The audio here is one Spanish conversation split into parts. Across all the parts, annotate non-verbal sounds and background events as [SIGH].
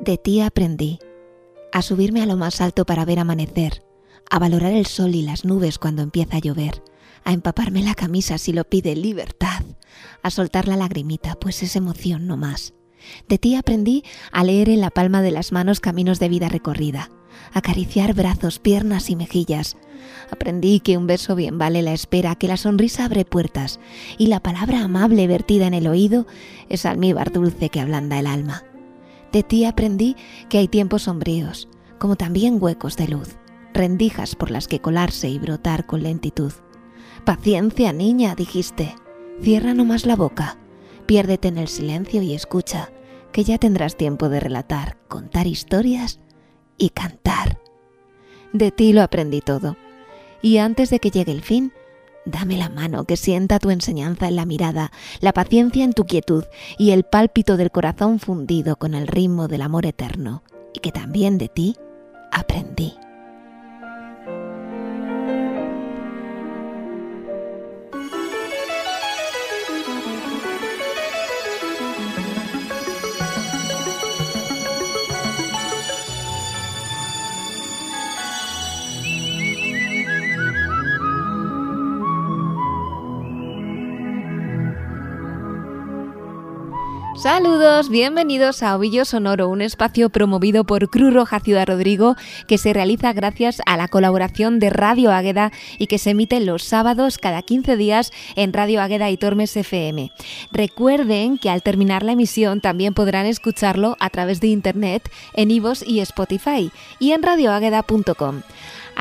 De ti aprendí a subirme a lo más alto para ver amanecer, a valorar el sol y las nubes cuando empieza a llover, a empaparme la camisa si lo pide libertad, a soltar la lagrimita, pues es emoción no más. De ti aprendí a leer en la palma de las manos caminos de vida recorrida, acariciar brazos, piernas y mejillas. Aprendí que un beso bien vale la espera, que la sonrisa abre puertas y la palabra amable vertida en el oído es almíbar dulce que ablanda el alma. De ti aprendí que hay tiempos sombríos, como también huecos de luz, rendijas por las que colarse y brotar con lentitud. Paciencia, niña, dijiste. Cierra nomás la boca, piérdete en el silencio y escucha, que ya tendrás tiempo de relatar, contar historias y cantar. De ti lo aprendí todo. Y antes de que llegue el fin, Dame la mano que sienta tu enseñanza en la mirada, la paciencia en tu quietud y el pálpito del corazón fundido con el ritmo del amor eterno, y que también de ti aprendí. Saludos, bienvenidos a Ovillo Sonoro, un espacio promovido por Cruz Roja Ciudad Rodrigo que se realiza gracias a la colaboración de Radio Águeda y que se emite los sábados cada 15 días en Radio Águeda y Tormes FM. Recuerden que al terminar la emisión también podrán escucharlo a través de internet en Ivos y Spotify y en radioagueda.com.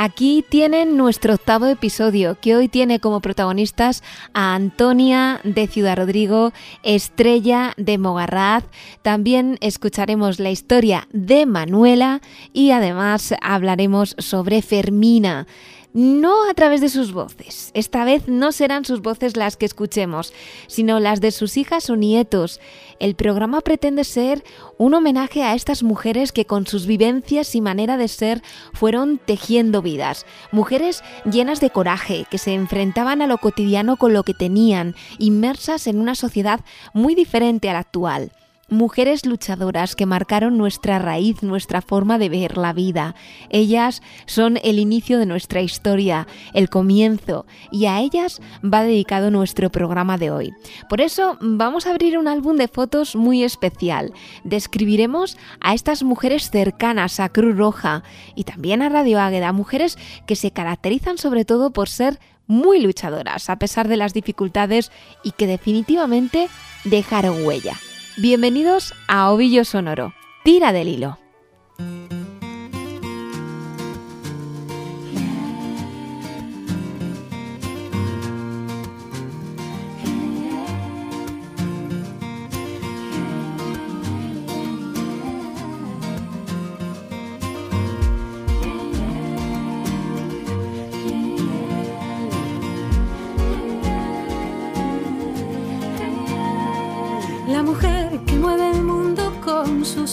Aquí tienen nuestro octavo episodio, que hoy tiene como protagonistas a Antonia de Ciudad Rodrigo, Estrella de Mogarraz. También escucharemos la historia de Manuela y además hablaremos sobre Fermina no a través de sus voces. Esta vez no serán sus voces las que escuchemos, sino las de sus hijas o nietos. El programa pretende ser un homenaje a estas mujeres que con sus vivencias y manera de ser fueron tejiendo vidas. Mujeres llenas de coraje, que se enfrentaban a lo cotidiano con lo que tenían, inmersas en una sociedad muy diferente a la actual mujeres luchadoras que marcaron nuestra raíz, nuestra forma de ver la vida. Ellas son el inicio de nuestra historia, el comienzo, y a ellas va dedicado nuestro programa de hoy. Por eso vamos a abrir un álbum de fotos muy especial. Describiremos a estas mujeres cercanas a Cruz Roja y también a Radio Águeda, mujeres que se caracterizan sobre todo por ser muy luchadoras a pesar de las dificultades y que definitivamente dejaron huella. Bienvenidos a Ovillo Sonoro. Tira del hilo.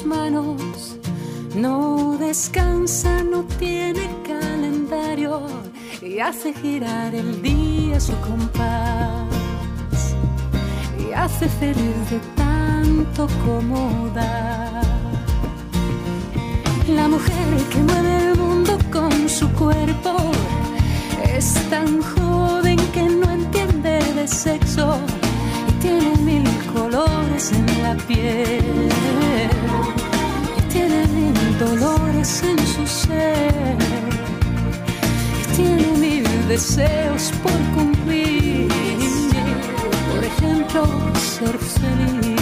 Manos. No descansa, no tiene calendario y hace girar el día su compás. Y hace feliz de tanto como da. La mujer que mueve el mundo con su cuerpo es tan joven que no entiende de sexo y tiene mil colores en la piel tiene mil dolores en su ser, tiene mil deseos por cumplir, por ejemplo, ser feliz.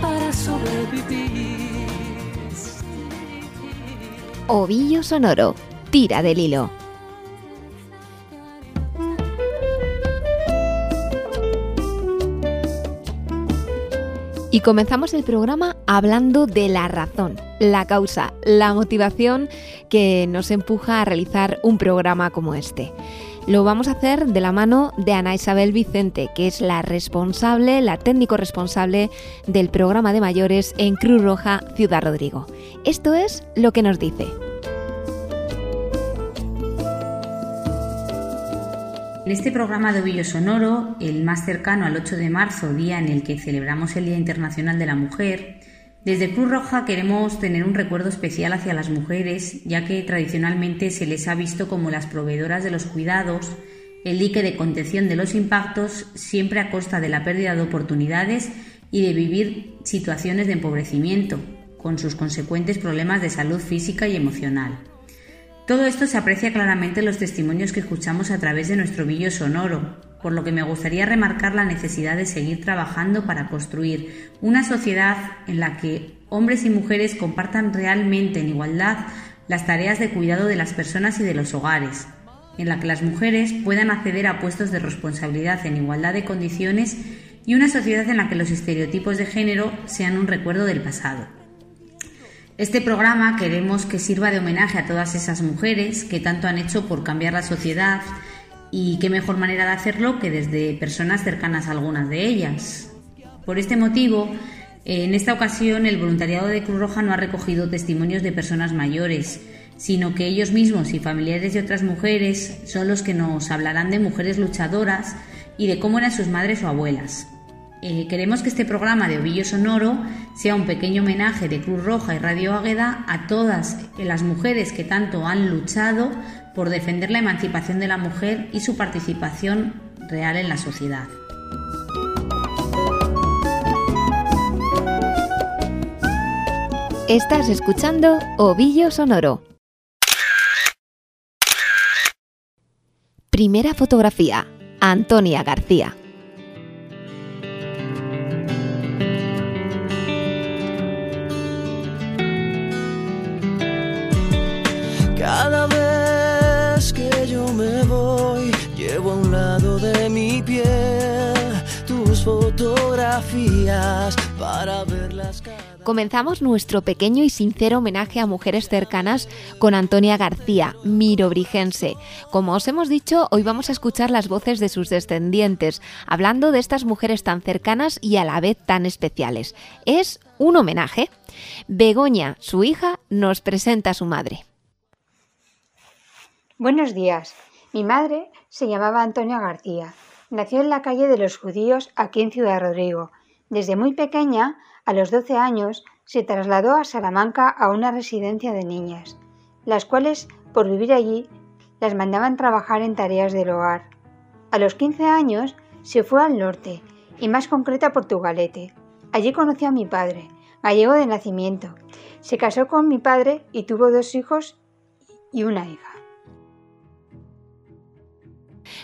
Para sobrevivir. Ovillo sonoro, tira del hilo. Y comenzamos el programa hablando de la razón, la causa, la motivación que nos empuja a realizar un programa como este. Lo vamos a hacer de la mano de Ana Isabel Vicente, que es la responsable, la técnico responsable del programa de mayores en Cruz Roja Ciudad Rodrigo. Esto es lo que nos dice. En este programa de Ovillo Sonoro, el más cercano al 8 de marzo, día en el que celebramos el Día Internacional de la Mujer, desde Cruz Roja queremos tener un recuerdo especial hacia las mujeres, ya que tradicionalmente se les ha visto como las proveedoras de los cuidados, el dique de contención de los impactos, siempre a costa de la pérdida de oportunidades y de vivir situaciones de empobrecimiento, con sus consecuentes problemas de salud física y emocional. Todo esto se aprecia claramente en los testimonios que escuchamos a través de nuestro vídeo sonoro, por lo que me gustaría remarcar la necesidad de seguir trabajando para construir una sociedad en la que hombres y mujeres compartan realmente en igualdad las tareas de cuidado de las personas y de los hogares, en la que las mujeres puedan acceder a puestos de responsabilidad en igualdad de condiciones y una sociedad en la que los estereotipos de género sean un recuerdo del pasado. Este programa queremos que sirva de homenaje a todas esas mujeres que tanto han hecho por cambiar la sociedad y qué mejor manera de hacerlo que desde personas cercanas a algunas de ellas. Por este motivo, en esta ocasión el voluntariado de Cruz Roja no ha recogido testimonios de personas mayores, sino que ellos mismos y familiares de otras mujeres son los que nos hablarán de mujeres luchadoras y de cómo eran sus madres o abuelas. Eh, queremos que este programa de Ovillo Sonoro sea un pequeño homenaje de Cruz Roja y Radio Águeda a todas las mujeres que tanto han luchado por defender la emancipación de la mujer y su participación real en la sociedad. Estás escuchando Ovillo Sonoro. Primera fotografía. Antonia García. Mi piel tus fotografías para verlas Comenzamos nuestro pequeño y sincero homenaje a mujeres cercanas con Antonia García, mirobrigense. Como os hemos dicho, hoy vamos a escuchar las voces de sus descendientes, hablando de estas mujeres tan cercanas y a la vez tan especiales. Es un homenaje. Begoña, su hija, nos presenta a su madre. Buenos días. Mi madre se llamaba Antonia García. Nació en la calle de los judíos aquí en Ciudad Rodrigo. Desde muy pequeña, a los 12 años, se trasladó a Salamanca a una residencia de niñas, las cuales, por vivir allí, las mandaban trabajar en tareas del hogar. A los 15 años se fue al norte, y más concreta a Portugalete. Allí conoció a mi padre, gallego de nacimiento. Se casó con mi padre y tuvo dos hijos y una hija.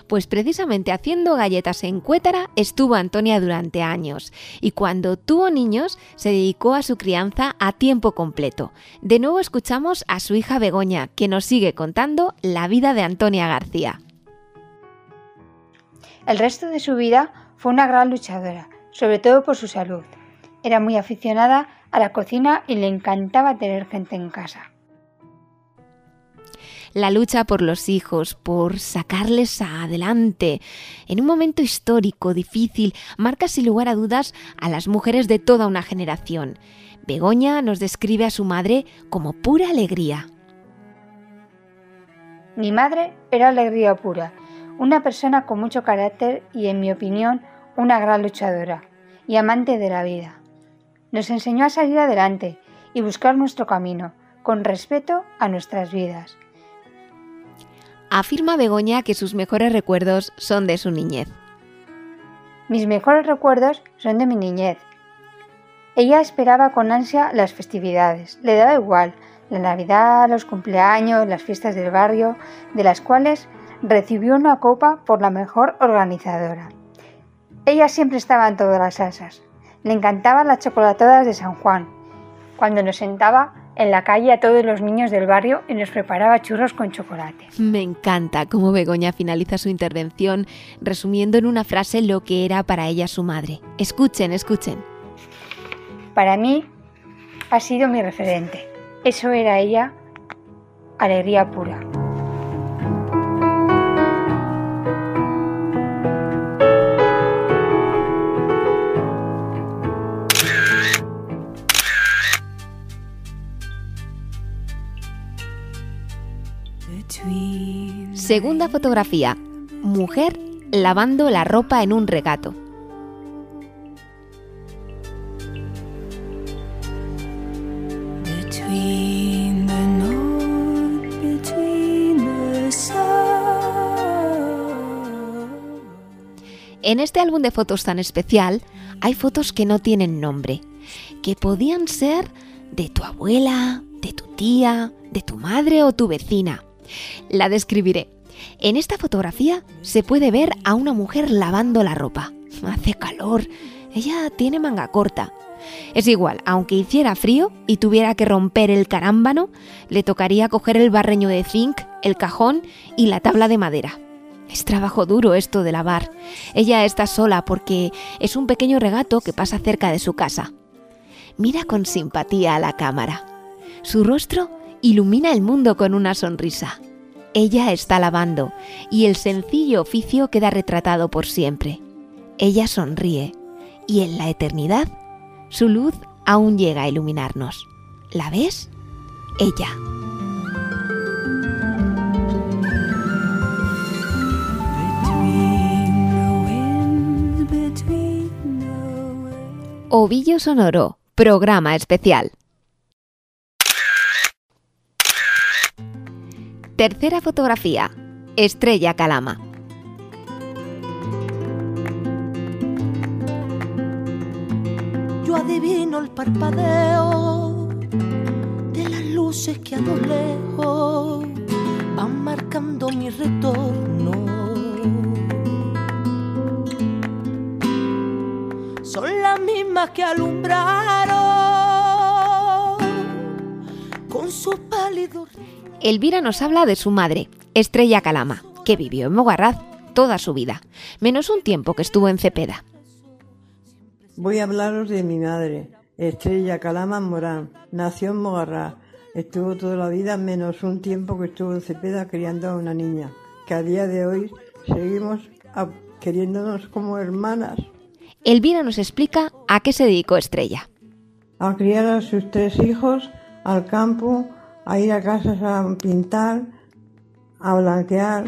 Pues precisamente haciendo galletas en Cuétara estuvo Antonia durante años y cuando tuvo niños se dedicó a su crianza a tiempo completo. De nuevo escuchamos a su hija Begoña, que nos sigue contando la vida de Antonia García. El resto de su vida fue una gran luchadora, sobre todo por su salud. Era muy aficionada a la cocina y le encantaba tener gente en casa la lucha por los hijos, por sacarles adelante. En un momento histórico difícil, marca sin lugar a dudas a las mujeres de toda una generación. Begoña nos describe a su madre como pura alegría. Mi madre era alegría pura, una persona con mucho carácter y, en mi opinión, una gran luchadora y amante de la vida. Nos enseñó a salir adelante y buscar nuestro camino, con respeto a nuestras vidas afirma Begoña que sus mejores recuerdos son de su niñez. Mis mejores recuerdos son de mi niñez. Ella esperaba con ansia las festividades, le daba igual, la Navidad, los cumpleaños, las fiestas del barrio, de las cuales recibió una copa por la mejor organizadora. Ella siempre estaba en todas las salsas. Le encantaban las chocolatadas de San Juan. Cuando nos sentaba en la calle a todos los niños del barrio y nos preparaba churros con chocolate. Me encanta cómo Begoña finaliza su intervención resumiendo en una frase lo que era para ella su madre. Escuchen, escuchen. Para mí ha sido mi referente. Eso era ella, alegría pura. Segunda fotografía. Mujer lavando la ropa en un regato. En este álbum de fotos tan especial hay fotos que no tienen nombre, que podían ser de tu abuela, de tu tía, de tu madre o tu vecina. La describiré. En esta fotografía se puede ver a una mujer lavando la ropa. [LAUGHS] Hace calor. Ella tiene manga corta. Es igual, aunque hiciera frío y tuviera que romper el carámbano, le tocaría coger el barreño de zinc, el cajón y la tabla de madera. Es trabajo duro esto de lavar. Ella está sola porque es un pequeño regato que pasa cerca de su casa. Mira con simpatía a la cámara. Su rostro ilumina el mundo con una sonrisa. Ella está lavando y el sencillo oficio queda retratado por siempre. Ella sonríe y en la eternidad su luz aún llega a iluminarnos. ¿La ves? Ella. Ovillo Sonoro, programa especial. Tercera fotografía. Estrella Calama. Yo adivino el parpadeo de las luces que a lo lejos van marcando mi retorno. Son las mismas que alumbraron con sus pálidos Elvira nos habla de su madre, Estrella Calama, que vivió en Mogarraz toda su vida, menos un tiempo que estuvo en Cepeda. Voy a hablaros de mi madre, Estrella Calama Morán. Nació en Mogarraz. Estuvo toda la vida menos un tiempo que estuvo en Cepeda criando a una niña, que a día de hoy seguimos queriéndonos como hermanas. Elvira nos explica a qué se dedicó Estrella. A criar a sus tres hijos, al campo, a ir a casas a pintar, a blanquear,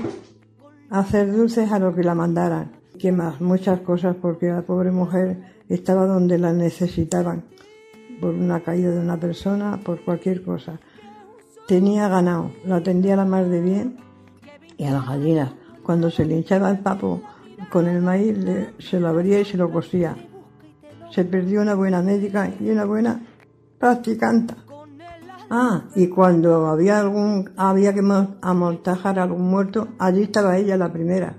a hacer dulces a lo que la mandaran. ¿Qué más? Muchas cosas porque la pobre mujer estaba donde la necesitaban, por una caída de una persona, por cualquier cosa. Tenía ganado, lo atendía la más de bien y a las gallinas. Cuando se le hinchaba el papo con el maíz, se lo abría y se lo cosía. Se perdió una buena médica y una buena practicanta. Ah, y cuando había algún, había que mo- amortajar a algún muerto, allí estaba ella la primera.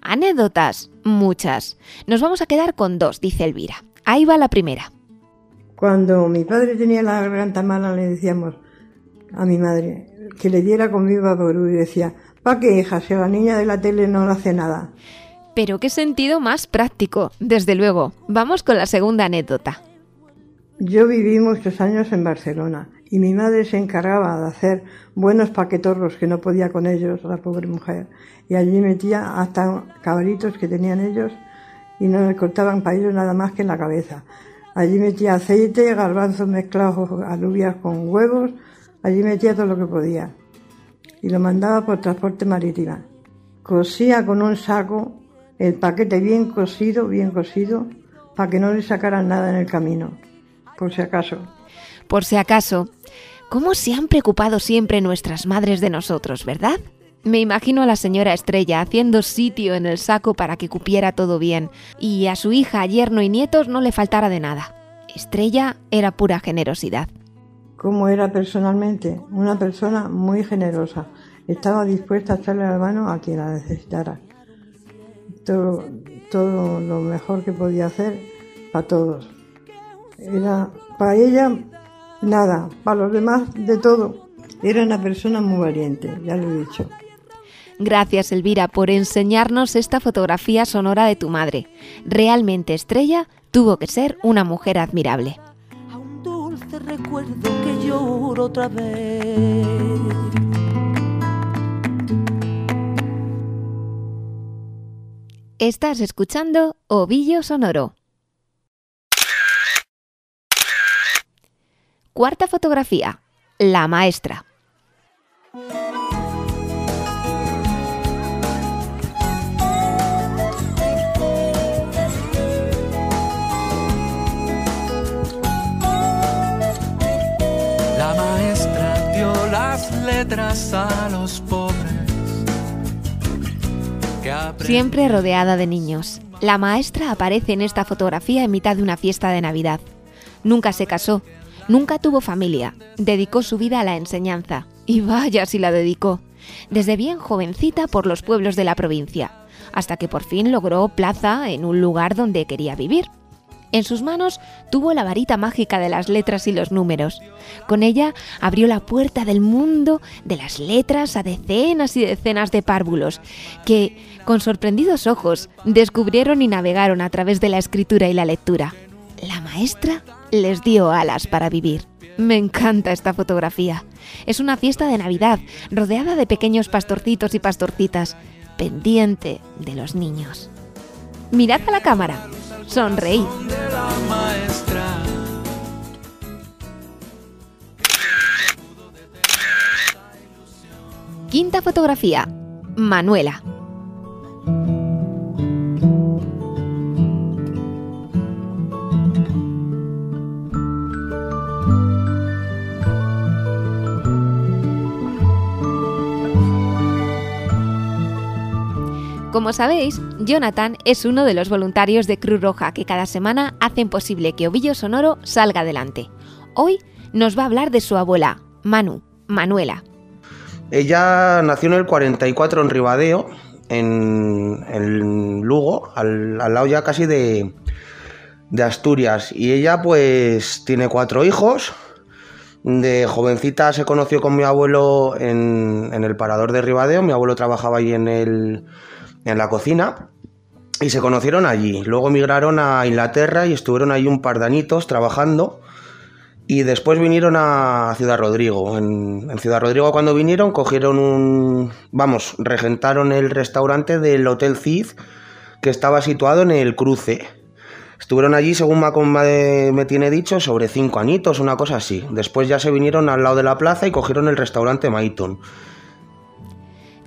Anécdotas, muchas. Nos vamos a quedar con dos, dice Elvira. Ahí va la primera. Cuando mi padre tenía la garganta mala, le decíamos a mi madre que le diera conmigo a Ború y decía, ¿pa qué hija? Si la niña de la tele no le hace nada. Pero qué sentido más práctico, desde luego. Vamos con la segunda anécdota. Yo viví muchos años en Barcelona y mi madre se encargaba de hacer buenos paquetorros que no podía con ellos, la pobre mujer. Y allí metía hasta cabritos que tenían ellos y no le cortaban para ellos nada más que en la cabeza. Allí metía aceite, garbanzos mezclados, alubias con huevos, allí metía todo lo que podía. Y lo mandaba por transporte marítimo. Cosía con un saco el paquete bien cosido, bien cosido, para que no le sacaran nada en el camino, por si acaso. Por si acaso, ¿cómo se han preocupado siempre nuestras madres de nosotros, verdad? Me imagino a la señora Estrella haciendo sitio en el saco para que cupiera todo bien y a su hija, yerno y nietos no le faltara de nada. Estrella era pura generosidad. Cómo era personalmente, una persona muy generosa. Estaba dispuesta a echarle la mano a quien la necesitara. Todo, todo lo mejor que podía hacer para todos. Era para ella nada, para los demás de todo. Era una persona muy valiente, ya lo he dicho. Gracias, Elvira, por enseñarnos esta fotografía sonora de tu madre. Realmente estrella tuvo que ser una mujer admirable. A un dulce recuerdo que lloro otra vez. Estás escuchando Ovillo Sonoro. Cuarta fotografía. La maestra. La maestra dio las letras a los pobres. Siempre rodeada de niños. La maestra aparece en esta fotografía en mitad de una fiesta de Navidad. Nunca se casó, nunca tuvo familia, dedicó su vida a la enseñanza. Y vaya si la dedicó. Desde bien jovencita por los pueblos de la provincia, hasta que por fin logró plaza en un lugar donde quería vivir. En sus manos tuvo la varita mágica de las letras y los números. Con ella abrió la puerta del mundo de las letras a decenas y decenas de párvulos, que, con sorprendidos ojos, descubrieron y navegaron a través de la escritura y la lectura. La maestra les dio alas para vivir. Me encanta esta fotografía. Es una fiesta de Navidad, rodeada de pequeños pastorcitos y pastorcitas, pendiente de los niños. Mirad a la cámara. Sonreí. Quinta fotografía. Manuela. Como sabéis, Jonathan es uno de los voluntarios de Cruz Roja que cada semana hacen posible que Ovillo Sonoro salga adelante. Hoy nos va a hablar de su abuela, Manu, Manuela. Ella nació en el 44 en Ribadeo, en, en Lugo, al, lado ya casi de, de Asturias. Y ella pues tiene cuatro hijos. De jovencita se conoció con mi abuelo en, en el parador de Ribadeo. Mi abuelo trabajaba allí en, el, en la cocina. Y se conocieron allí. Luego migraron a Inglaterra y estuvieron ahí un par de añitos trabajando. Y después vinieron a Ciudad Rodrigo. En, Ciudad Rodrigo cuando vinieron cogieron un... Vamos, regentaron el restaurante del Hotel Cid que estaba situado en el cruce. Estuvieron allí, según me, me, me tiene dicho, sobre cinco añitos, una cosa así. Después ya se vinieron al lado de la plaza y cogieron el restaurante Maiton.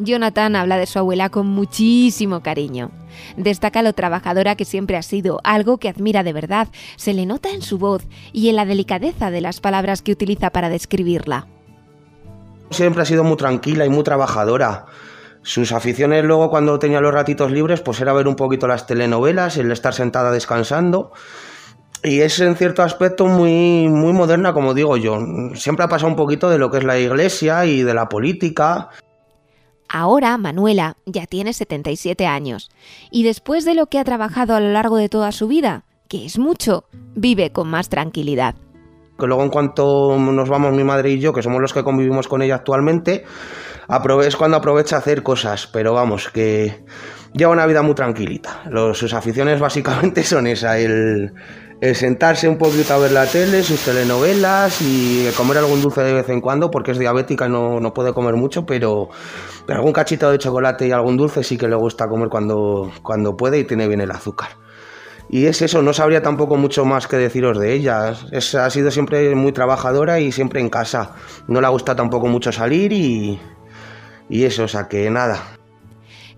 Jonathan habla de su abuela con muchísimo cariño. Destaca lo trabajadora que siempre ha sido, algo que admira de verdad. Se le nota en su voz y en la delicadeza de las palabras que utiliza para describirla. Siempre ha sido muy tranquila y muy trabajadora. Sus aficiones luego cuando tenía los ratitos libres pues era ver un poquito las telenovelas, el estar sentada descansando. Y es en cierto aspecto muy, muy moderna, como digo yo. Siempre ha pasado un poquito de lo que es la iglesia y de la política. Ahora Manuela ya tiene 77 años y después de lo que ha trabajado a lo largo de toda su vida, que es mucho, vive con más tranquilidad. Que luego en cuanto nos vamos mi madre y yo, que somos los que convivimos con ella actualmente, es cuando aprovecha hacer cosas, pero vamos, que lleva una vida muy tranquilita. Sus aficiones básicamente [LAUGHS] son esa, el, el sentarse un poquito a ver la tele, sus telenovelas y comer algún dulce de vez en cuando, porque es diabética y no, no puede comer mucho, pero, pero algún cachito de chocolate y algún dulce sí que le gusta comer cuando, cuando puede y tiene bien el azúcar. Y es eso, no sabría tampoco mucho más que deciros de ella. Ha sido siempre muy trabajadora y siempre en casa. No le gusta tampoco mucho salir y, y eso, o sea que nada.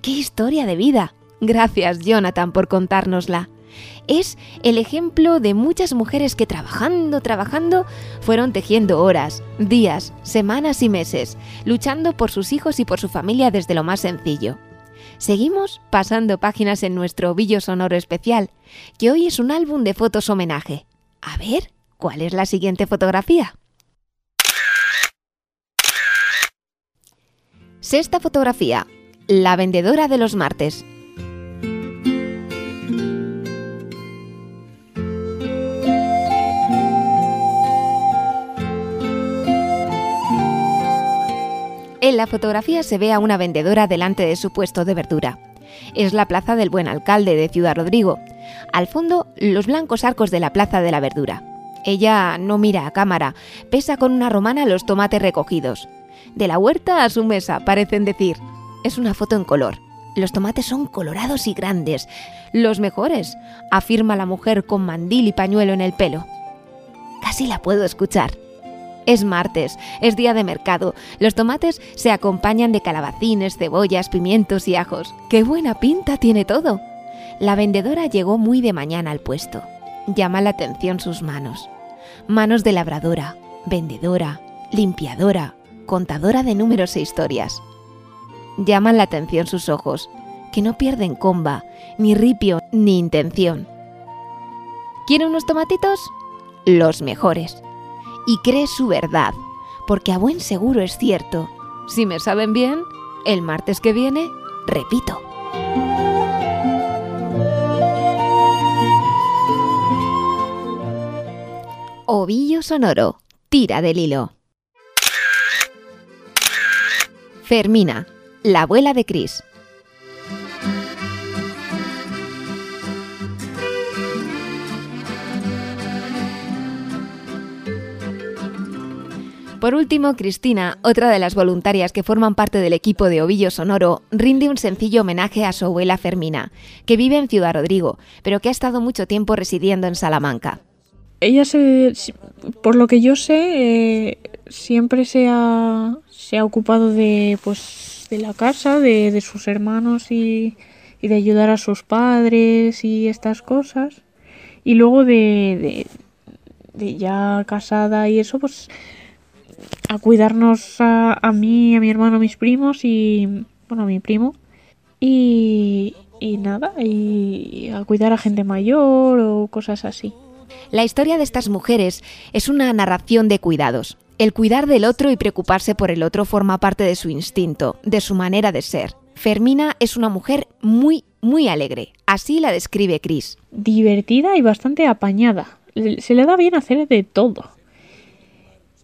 ¡Qué historia de vida! Gracias, Jonathan, por contárnosla. Es el ejemplo de muchas mujeres que trabajando, trabajando, fueron tejiendo horas, días, semanas y meses, luchando por sus hijos y por su familia desde lo más sencillo. Seguimos pasando páginas en nuestro ovillo sonoro especial, que hoy es un álbum de fotos homenaje. A ver, ¿cuál es la siguiente fotografía? Sexta fotografía. La vendedora de los martes. En la fotografía se ve a una vendedora delante de su puesto de verdura. Es la plaza del buen alcalde de Ciudad Rodrigo. Al fondo, los blancos arcos de la plaza de la verdura. Ella no mira a cámara, pesa con una romana los tomates recogidos. De la huerta a su mesa, parecen decir. Es una foto en color. Los tomates son colorados y grandes. Los mejores, afirma la mujer con mandil y pañuelo en el pelo. Casi la puedo escuchar. Es martes, es día de mercado. Los tomates se acompañan de calabacines, cebollas, pimientos y ajos. ¡Qué buena pinta tiene todo! La vendedora llegó muy de mañana al puesto. Llama la atención sus manos. Manos de labradora, vendedora, limpiadora, contadora de números e historias. Llaman la atención sus ojos, que no pierden comba, ni ripio, ni intención. ¿Quiere unos tomatitos? Los mejores y cree su verdad, porque a buen seguro es cierto. Si me saben bien, el martes que viene, repito. Ovillo sonoro, tira del hilo. Fermina, la abuela de Cris. Por último, Cristina, otra de las voluntarias que forman parte del equipo de Ovillo Sonoro, rinde un sencillo homenaje a su abuela Fermina, que vive en Ciudad Rodrigo, pero que ha estado mucho tiempo residiendo en Salamanca. Ella, se, por lo que yo sé, eh, siempre se ha, se ha, ocupado de, pues, de la casa, de, de sus hermanos y, y, de ayudar a sus padres y estas cosas. Y luego de, de ya casada y eso, pues a cuidarnos a, a, mí, a mi hermano, a mis primos y, bueno, a mi primo. Y, y nada, y a cuidar a gente mayor o cosas así. La historia de estas mujeres es una narración de cuidados. El cuidar del otro y preocuparse por el otro forma parte de su instinto, de su manera de ser. Fermina es una mujer muy, muy alegre. Así la describe Cris. Divertida y bastante apañada. Se le da bien hacer de todo.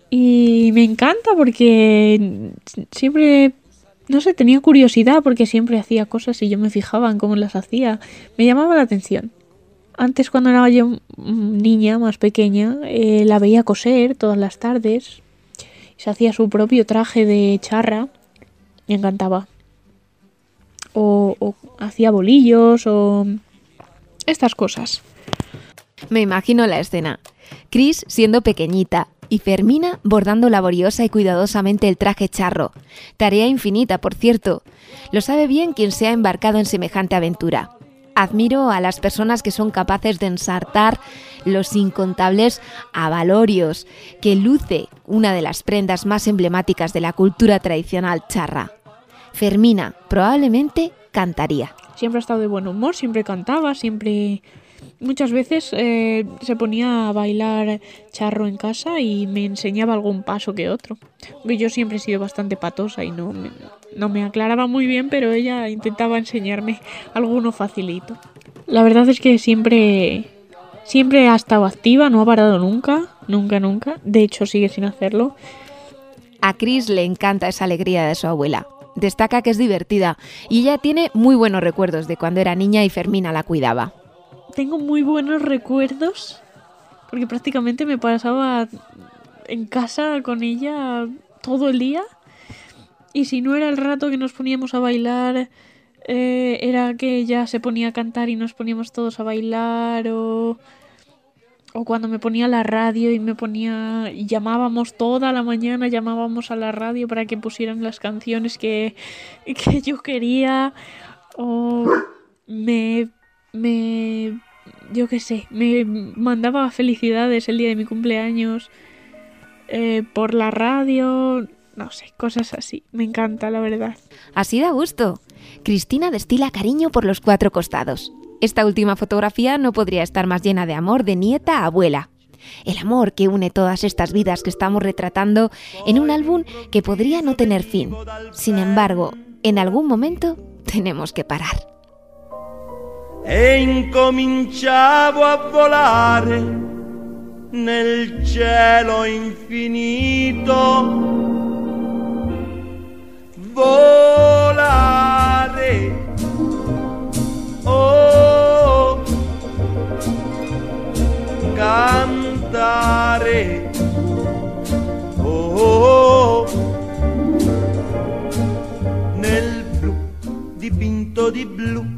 Y me encanta porque siempre, no sé, tenía curiosidad porque siempre hacía cosas y yo me fijaba en cómo las hacía. Me llamaba la atención. Antes cuando era yo niña, más pequeña, eh, la veía coser todas las tardes. Se hacía su propio traje de charra. Me encantaba. O, o hacía bolillos o estas cosas. Me imagino la escena. Chris siendo pequeñita, y Fermina bordando laboriosa y cuidadosamente el traje charro. Tarea infinita, por cierto. Lo sabe bien quien se ha embarcado en semejante aventura. Admiro a las personas que son capaces de ensartar los incontables avalorios que luce una de las prendas más emblemáticas de la cultura tradicional charra. Fermina probablemente cantaría. Siempre ha estado de buen humor, siempre cantaba, siempre muchas veces eh, se ponía a bailar charro en casa y me enseñaba algún paso que otro. Yo siempre he sido bastante patosa y no me, no me aclaraba muy bien, pero ella intentaba enseñarme alguno facilito. La verdad es que siempre, siempre ha estado activa, no ha parado nunca, nunca, nunca. De hecho, sigue sin hacerlo. A Chris le encanta esa alegría de su abuela. Destaca que es divertida y ella tiene muy buenos recuerdos de cuando era niña y Fermina la cuidaba tengo muy buenos recuerdos porque prácticamente me pasaba en casa con ella todo el día. Y si no era el rato que nos poníamos a bailar eh, era que ella se ponía a cantar y nos poníamos todos a bailar o o cuando me ponía la radio y me ponía llamábamos toda la mañana llamábamos a la radio para que pusieran las canciones que, que yo quería o me me yo qué sé, me mandaba felicidades el día de mi cumpleaños eh, por la radio, no sé, cosas así. Me encanta, la verdad. Así da gusto. Cristina destila cariño por los cuatro costados. Esta última fotografía no podría estar más llena de amor de nieta a abuela. El amor que une todas estas vidas que estamos retratando en un álbum que podría no tener fin. Sin embargo, en algún momento tenemos que parar. e incominciavo a volare nel cielo infinito. Volare. Oh, cantare. Oh, nel blu dipinto di blu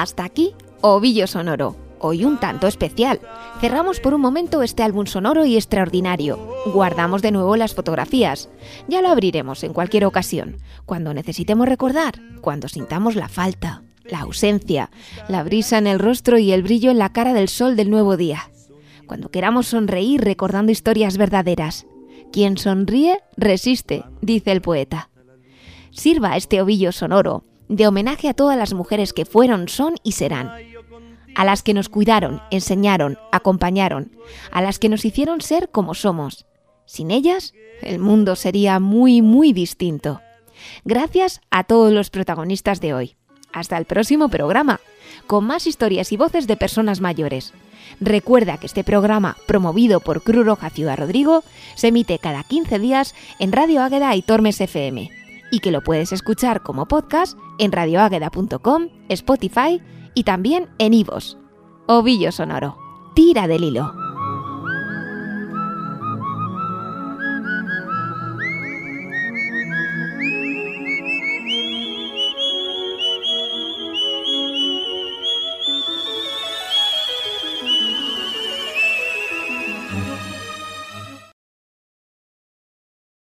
Hasta aquí, Ovillo Sonoro. Hoy un tanto especial. Cerramos por un momento este álbum sonoro y extraordinario. Guardamos de nuevo las fotografías. Ya lo abriremos en cualquier ocasión, cuando necesitemos recordar, cuando sintamos la falta, la ausencia, la brisa en el rostro y el brillo en la cara del sol del nuevo día. Cuando queramos sonreír recordando historias verdaderas. Quien sonríe, resiste, dice el poeta. Sirva este ovillo sonoro de homenaje a todas las mujeres que fueron, son y serán. A las que nos cuidaron, enseñaron, acompañaron, a las que nos hicieron ser como somos. Sin ellas, el mundo sería muy, muy distinto. Gracias a todos los protagonistas de hoy. Hasta el próximo programa, con más historias y voces de personas mayores. Recuerda que este programa, promovido por Cruz Roja Ciudad Rodrigo, se emite cada 15 días en Radio Águeda y Tormes FM, y que lo puedes escuchar como podcast en radioágueda.com, Spotify y también en Ivos. Ovillo Sonoro. Tira del hilo.